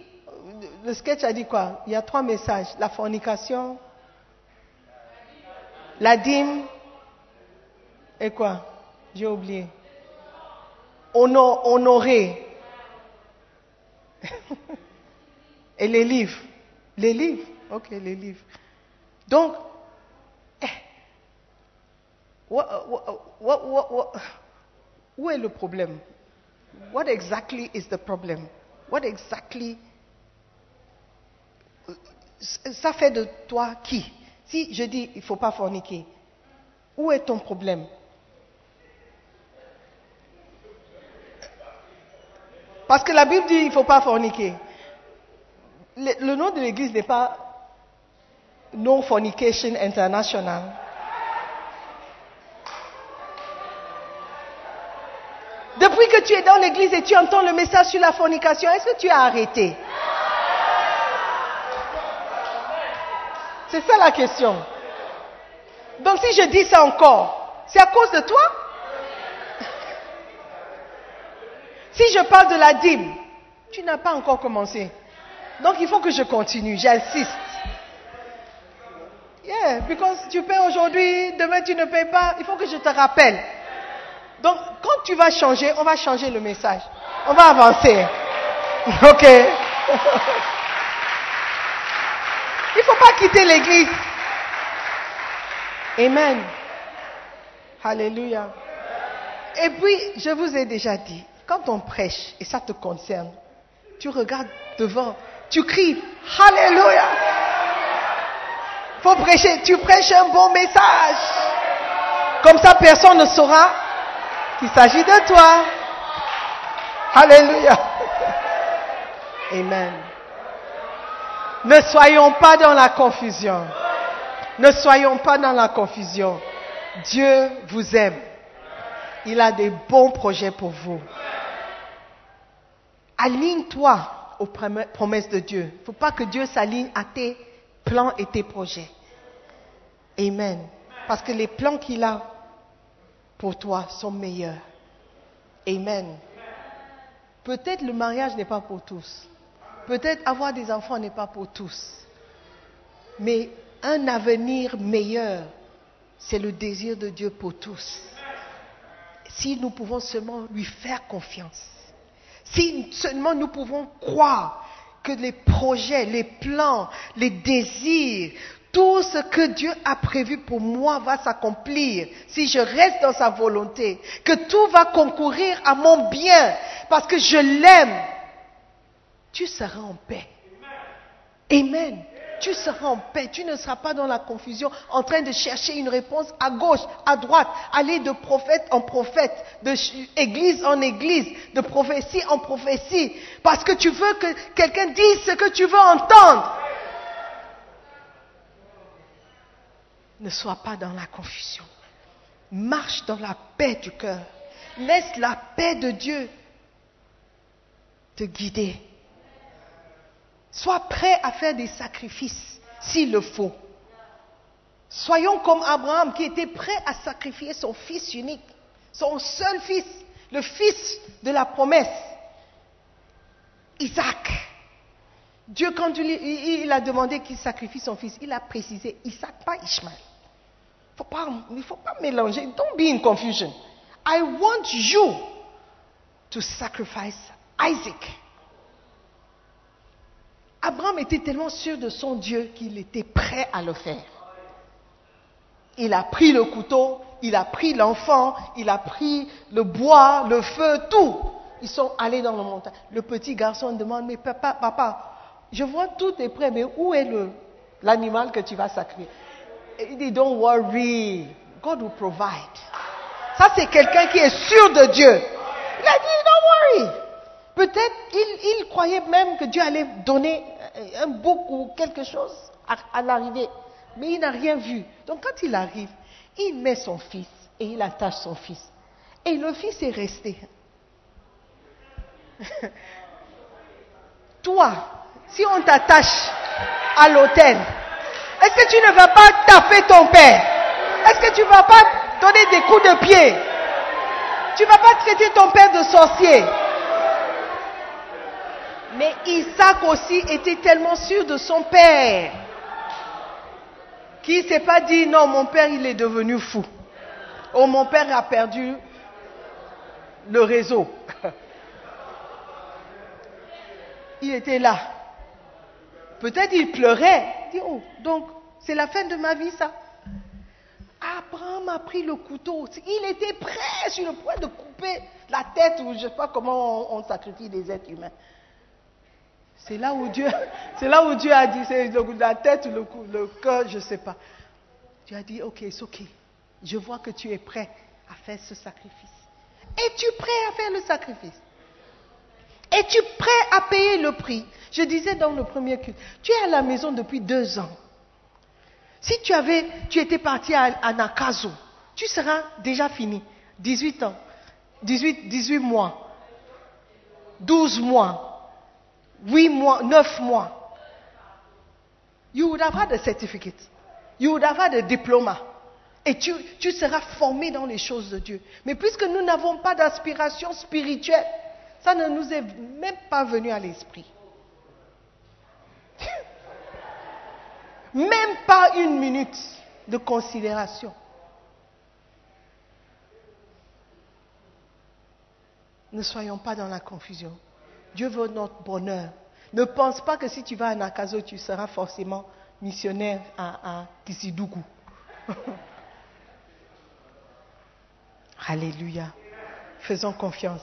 le sketch a dit quoi? Il y a trois messages. La fornication, la dîme et quoi? J'ai oublié. Honor- honorer. Et les livres. Les livres. Ok, les livres. Donc, eh, what- what- what- où est le problème? What exactly is the problem? What exactly ça fait de toi qui? Si je dis il ne faut pas forniquer, où est ton problème? Parce que la Bible dit il ne faut pas forniquer. Le, le nom de l'église n'est pas No Fornication International. Depuis que tu es dans l'église et tu entends le message sur la fornication, est-ce que tu as arrêté? C'est ça la question. Donc si je dis ça encore, c'est à cause de toi? Si je parle de la dîme, tu n'as pas encore commencé. Donc il faut que je continue, j'insiste. Yeah, because tu paies aujourd'hui, demain tu ne payes pas, il faut que je te rappelle. Donc quand tu vas changer, on va changer le message. On va avancer. Ok. Il ne faut pas quitter l'église. Amen. Alléluia. Et puis, je vous ai déjà dit, quand on prêche, et ça te concerne, tu regardes devant, tu cries, Alléluia. Faut prêcher, tu prêches un bon message. Comme ça, personne ne saura qu'il s'agit de toi. Alléluia. Amen. Ne soyons pas dans la confusion. Ne soyons pas dans la confusion. Dieu vous aime. Il a des bons projets pour vous. Aligne-toi aux promesses de Dieu. Il ne faut pas que Dieu s'aligne à tes plans et tes projets. Amen. Parce que les plans qu'il a pour toi sont meilleurs. Amen. Peut-être le mariage n'est pas pour tous. Peut-être avoir des enfants n'est pas pour tous. Mais un avenir meilleur, c'est le désir de Dieu pour tous. Si nous pouvons seulement lui faire confiance. Si seulement nous pouvons croire que les projets, les plans, les désirs, tout ce que Dieu a prévu pour moi va s'accomplir si je reste dans sa volonté, que tout va concourir à mon bien parce que je l'aime, tu seras en paix. Amen. Tu seras en paix. Tu ne seras pas dans la confusion en train de chercher une réponse à gauche, à droite, aller de prophète en prophète, de église en église, de prophétie en prophétie, parce que tu veux que quelqu'un dise ce que tu veux entendre. Ne sois pas dans la confusion. Marche dans la paix du cœur. Laisse la paix de Dieu te guider. Sois prêt à faire des sacrifices s'il le faut. Soyons comme Abraham qui était prêt à sacrifier son fils unique, son seul fils, le fils de la promesse, Isaac. Dieu, quand il, a demandé qu'il sacrifie son fils, il a précisé Isaac, pas Ishmael. il ne faut pas mélanger. Don't be in confusion. I want you to sacrifice Isaac. Abraham était tellement sûr de son Dieu qu'il était prêt à le faire. Il a pris le couteau, il a pris l'enfant, il a pris le bois, le feu, tout. Ils sont allés dans le montagne. Le petit garçon demande, mais papa, papa, je vois tout est prêt, mais où est l'animal que tu vas sacrifier? Il dit, don't worry, God will provide. Ça, c'est quelqu'un qui est sûr de Dieu. Il a dit, don't worry. Peut-être il, croyait même que Dieu allait donner un bouc ou quelque chose à, l'arrivée. Mais il n'a rien vu. Donc quand il arrive, il met son fils et il attache son fils. Et le fils est resté. Toi, si on t'attache à l'hôtel, est-ce que tu ne vas pas taper ton père? Est-ce que tu ne vas pas donner des coups de pied? Tu ne vas pas traiter ton père de sorcier? Mais Isaac aussi était tellement sûr de son père qu'il ne s'est pas dit non, mon père il est devenu fou. Oh, mon père a perdu le réseau. Il était là. Peut-être il pleurait. Il dit, oh, donc c'est la fin de ma vie ça. Abraham a pris le couteau. Il était prêt sur le point de couper la tête ou je ne sais pas comment on sacrifie des êtres humains. C'est là où Dieu, c'est là où Dieu a dit, c'est la tête ou le, cœur, je ne sais pas. Dieu a dit, ok, c'est ok. Je vois que tu es prêt à faire ce sacrifice. Es-tu prêt à faire le sacrifice? Es-tu prêt à payer le prix? Je disais dans le premier culte, tu es à la maison depuis deux ans. Si tu avais, tu étais parti à, à Nakazo, tu seras déjà fini. 18 ans, 18, 18 mois, 12 mois, huit mois, neuf mois, you would have had a certificate. You would have had a. Et tu seras formé dans les choses de Dieu. Mais puisque nous n'avons pas d'aspiration spirituelle, ça ne nous est même pas venu à l'esprit. même pas une minute de considération. Ne soyons pas dans la confusion. Dieu veut notre bonheur. Ne pense pas que si tu vas à Nakazo, tu seras forcément missionnaire à, à Kisidougou. Alléluia. Faisons confiance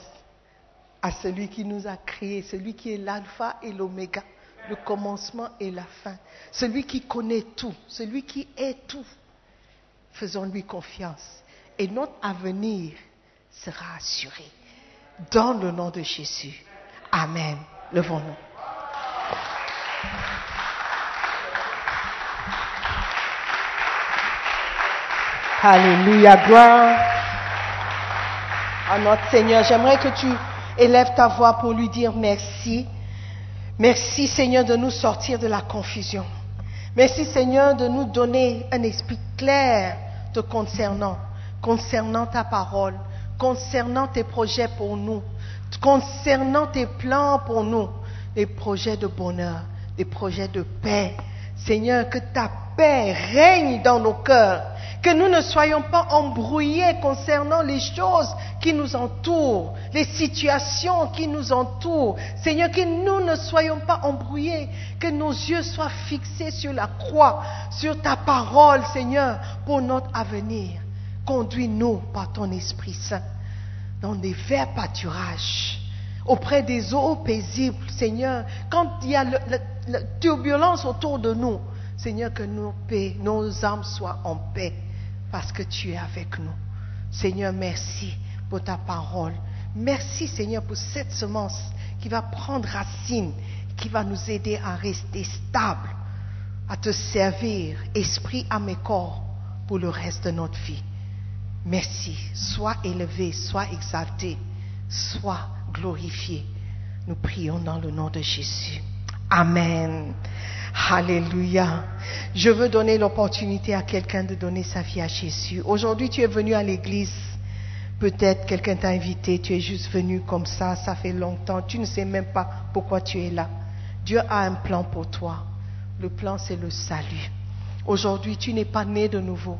à celui qui nous a créés, celui qui est l'alpha et l'oméga, le commencement et la fin, celui qui connaît tout, celui qui est tout. Faisons-lui confiance et notre avenir sera assuré. Dans le nom de Jésus. Amen. Levons-nous. Alléluia, gloire à notre Seigneur. J'aimerais que tu élèves ta voix pour lui dire merci. Merci Seigneur de nous sortir de la confusion. Merci Seigneur de nous donner un esprit clair te concernant, concernant ta parole, concernant tes projets pour nous, concernant tes plans pour nous, des projets de bonheur, des projets de paix. Seigneur, que ta paix règne dans nos cœurs, que nous ne soyons pas embrouillés concernant les choses qui nous entourent, les situations qui nous entourent. Seigneur, que nous ne soyons pas embrouillés, que nos yeux soient fixés sur la croix, sur ta parole, Seigneur, pour notre avenir. Conduis-nous par ton Esprit Saint dans des verts pâturages, auprès des eaux paisibles, Seigneur. Quand il y a la turbulence autour de nous, Seigneur, que nos, paix, nos âmes soient en paix parce que tu es avec nous. Seigneur, merci pour ta parole. Merci, Seigneur, pour cette semence qui va prendre racine, qui va nous aider à rester stable, à te servir, esprit, âme et corps, pour le reste de notre vie. Merci. Sois élevé, sois exalté, sois glorifié. Nous prions dans le nom de Jésus. Amen. Alléluia. Je veux donner l'opportunité à quelqu'un de donner sa vie à Jésus. Aujourd'hui, tu es venu à l'église. Peut-être quelqu'un t'a invité, tu es juste venu comme ça, ça fait longtemps, tu ne sais même pas pourquoi tu es là. Dieu a un plan pour toi. Le plan, c'est le salut. Aujourd'hui, tu n'es pas né de nouveau.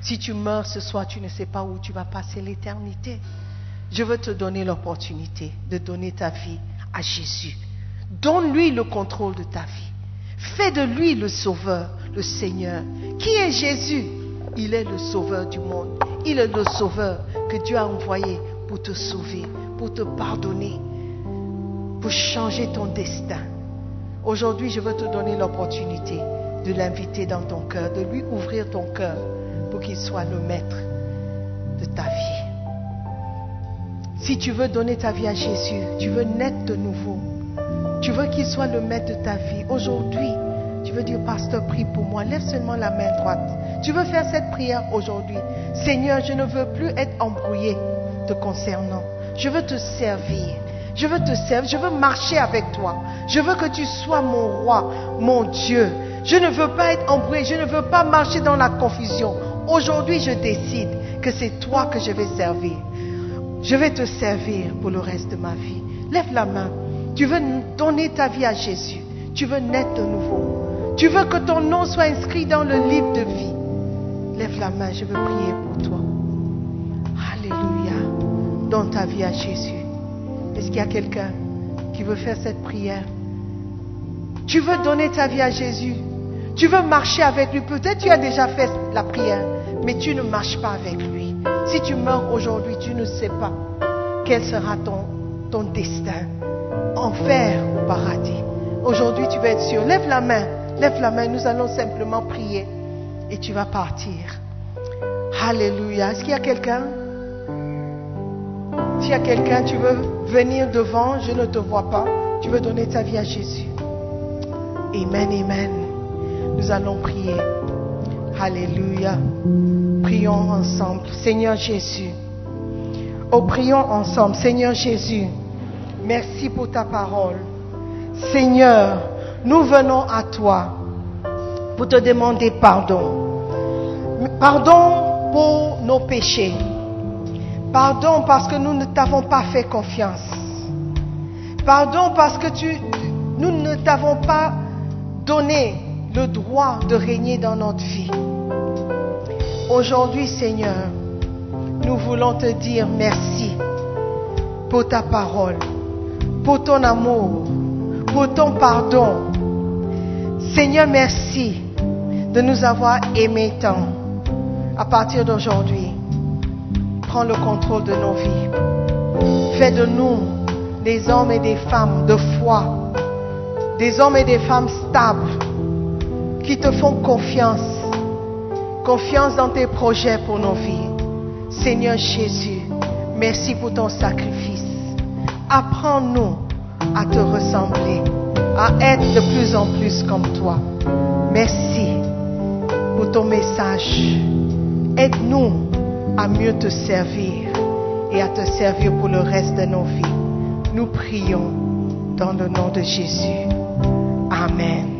Si tu meurs ce soir, tu ne sais pas où tu vas passer l'éternité. Je veux te donner l'opportunité de donner ta vie à Jésus. Donne-lui le contrôle de ta vie. Fais de lui le sauveur, le Seigneur. Qui est Jésus? Il est le sauveur du monde. Il est le sauveur que Dieu a envoyé pour te sauver, pour te pardonner, pour changer ton destin. Aujourd'hui, je veux te donner l'opportunité de l'inviter dans ton cœur, de lui ouvrir ton cœur pour qu'il soit le maître de ta vie. Si tu veux donner ta vie à Jésus, tu veux naître de nouveau, tu veux qu'il soit le maître de ta vie. Aujourd'hui, tu veux dire, pasteur, prie pour moi. Lève seulement la main droite. Tu veux faire cette prière aujourd'hui. Seigneur, je ne veux plus être embrouillé te concernant. Je veux te servir. Je veux te servir. Je veux marcher avec toi. Je veux que tu sois mon roi, mon Dieu. Je ne veux pas être embrouillé. Je ne veux pas marcher dans la confusion. Aujourd'hui, je décide que c'est toi que je vais servir. Je vais te servir pour le reste de ma vie. Lève la main. Tu veux donner ta vie à Jésus. Tu veux naître de nouveau. Tu veux que ton nom soit inscrit dans le livre de vie. Lève la main, je veux prier pour toi. Alléluia. Donne ta vie à Jésus. Est-ce qu'il y a quelqu'un qui veut faire cette prière? Tu veux donner ta vie à Jésus? Tu veux marcher avec lui. Peut-être tu as déjà fait la prière, mais tu ne marches pas avec lui. Si tu meurs aujourd'hui, tu ne sais pas quel sera ton, destin enfer ou paradis. Aujourd'hui, tu vas être sûr. Lève la main. Lève la main. Nous allons simplement prier. Et tu vas partir. Alléluia. Est-ce qu'il y a quelqu'un? S'il y a quelqu'un, tu veux venir devant, je ne te vois pas. Tu veux donner ta vie à Jésus. Amen, amen. Nous allons prier. Alléluia. Prions ensemble. Seigneur Jésus. Oh, prions ensemble. Seigneur Jésus. Merci pour ta parole. Seigneur, nous venons à toi pour te demander pardon. Pardon pour nos péchés. Pardon parce que nous ne t'avons pas fait confiance. Pardon parce que nous ne t'avons pas donné le droit de régner dans notre vie. Aujourd'hui, Seigneur, nous voulons te dire merci pour ta parole pour ton amour, pour ton pardon. Seigneur, merci de nous avoir aimés tant. À partir d'aujourd'hui, prends le contrôle de nos vies. Fais de nous des hommes et des femmes de foi, des hommes et des femmes stables qui te font confiance, confiance dans tes projets pour nos vies. Seigneur Jésus, merci pour ton sacrifice. Apprends-nous à te ressembler, à être de plus en plus comme toi. Merci pour ton message. Aide-nous à mieux te servir et à te servir pour le reste de nos vies. Nous prions dans le nom de Jésus. Amen.